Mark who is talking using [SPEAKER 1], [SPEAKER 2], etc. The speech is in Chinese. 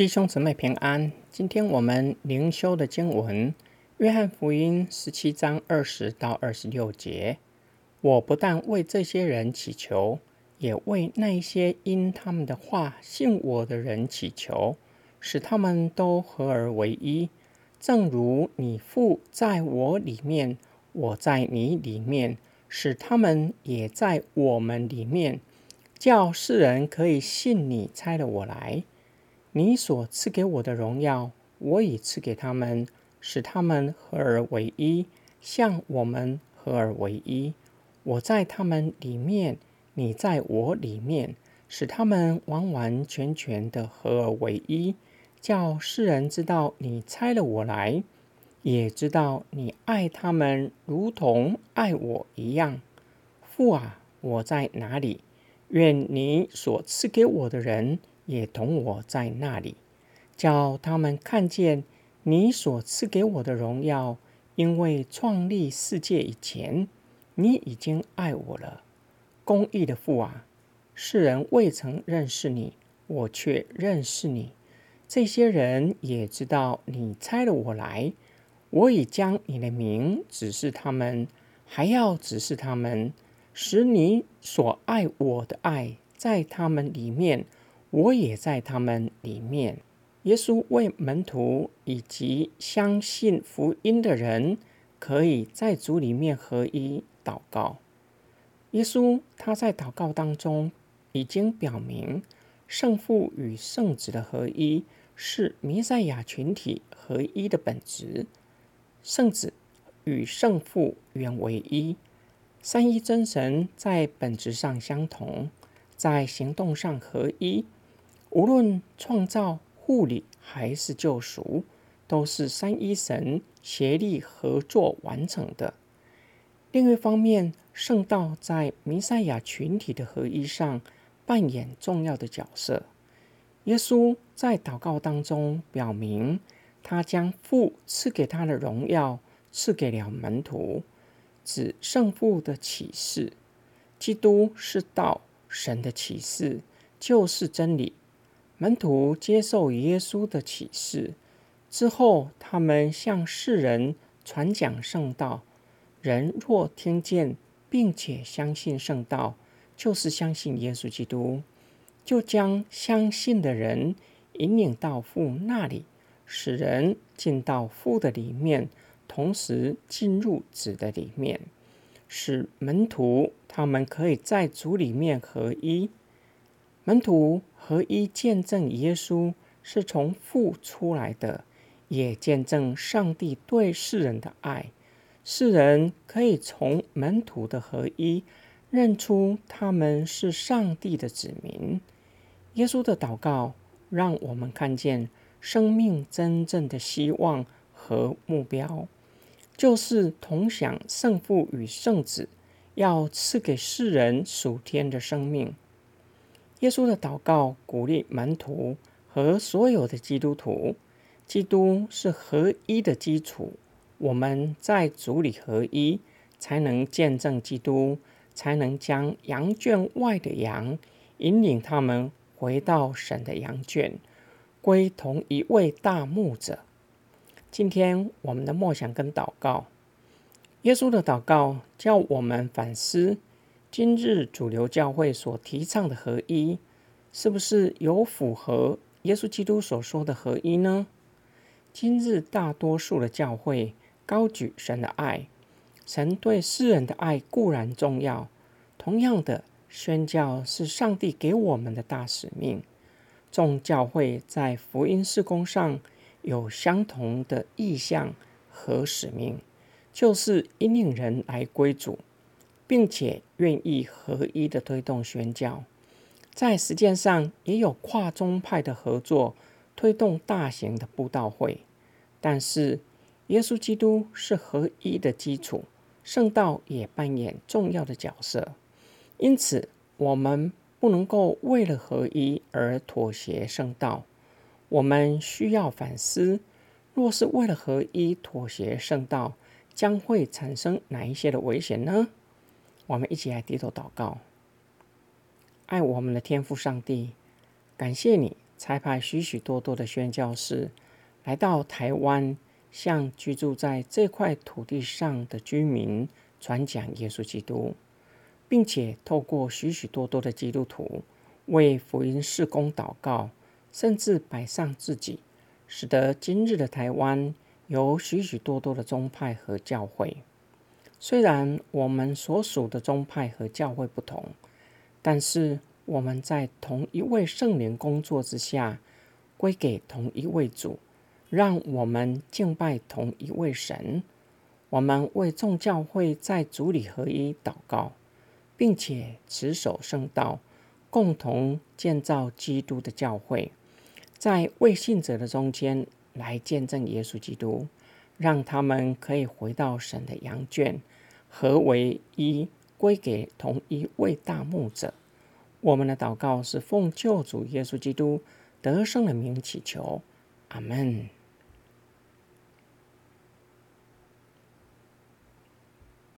[SPEAKER 1] 弟兄姊妹平安。今天我们灵修的经文，约翰福音十七章二十到二十六节。我不但为这些人祈求，也为那些因他们的话信我的人祈求，使他们都合而为一，正如你父在我里面，我在你里面，使他们也在我们里面，叫世人可以信你差了我来。你所赐给我的荣耀，我已赐给他们，使他们合而为一，像我们合而为一。我在他们里面，你在我里面，使他们完完全全的合而为一，叫世人知道你差了我来，也知道你爱他们如同爱我一样。父啊，我在哪里？愿你所赐给我的人。也同我在那里，叫他们看见你所赐给我的荣耀。因为创立世界以前，你已经爱我了。公义的父啊，世人未曾认识你，我却认识你。这些人也知道你差了我来。我已将你的名指示他们，还要指示他们，使你所爱我的爱在他们里面。我也在他们里面。耶稣为门徒以及相信福音的人，可以在主里面合一祷告。耶稣他在祷告当中已经表明，圣父与圣子的合一是弥赛亚群体合一的本质。圣子与圣父原为一，三一真神在本质上相同，在行动上合一。无论创造、护理还是救赎，都是三一神协力合作完成的。另一方面，圣道在弥赛亚群体的合一上扮演重要的角色。耶稣在祷告当中表明，他将父赐给他的荣耀赐给了门徒，指圣父的启示。基督是道，神的启示就是真理。门徒接受耶稣的启示之后，他们向世人传讲圣道。人若听见并且相信圣道，就是相信耶稣基督，就将相信的人引领到父那里，使人进到父的里面，同时进入子的里面，使门徒他们可以在主里面合一。门徒合一见证耶稣是从父出来的，也见证上帝对世人的爱。世人可以从门徒的合一认出他们是上帝的子民。耶稣的祷告让我们看见生命真正的希望和目标，就是同享圣父与圣子要赐给世人属天的生命。耶稣的祷告鼓励门徒和所有的基督徒，基督是合一的基础。我们在主里合一，才能见证基督，才能将羊圈外的羊引领他们回到神的羊圈，归同一位大牧者。今天我们的默想跟祷告，耶稣的祷告叫我们反思。今日主流教会所提倡的合一，是不是有符合耶稣基督所说的合一呢？今日大多数的教会高举神的爱，神对世人的爱固然重要，同样的宣教是上帝给我们的大使命。众教会在福音事工上有相同的意向和使命，就是引领人来归主。并且愿意合一的推动宣教，在实践上也有跨宗派的合作，推动大型的布道会。但是，耶稣基督是合一的基础，圣道也扮演重要的角色。因此，我们不能够为了合一而妥协圣道。我们需要反思：若是为了合一妥协圣道，将会产生哪一些的危险呢？我们一起来低头祷告，爱我们的天父上帝，感谢你差派许许多多的宣教士来到台湾，向居住在这块土地上的居民传讲耶稣基督，并且透过许许多多的基督徒为福音事工祷告，甚至摆上自己，使得今日的台湾有许许多多的宗派和教会。虽然我们所属的宗派和教会不同，但是我们在同一位圣灵工作之下，归给同一位主。让我们敬拜同一位神。我们为众教会在主里合一祷告，并且持守圣道，共同建造基督的教会，在未信者的中间来见证耶稣基督，让他们可以回到神的羊圈，合为一，归给同一位大牧者。我们的祷告是奉救主耶稣基督得胜的名祈求，阿门。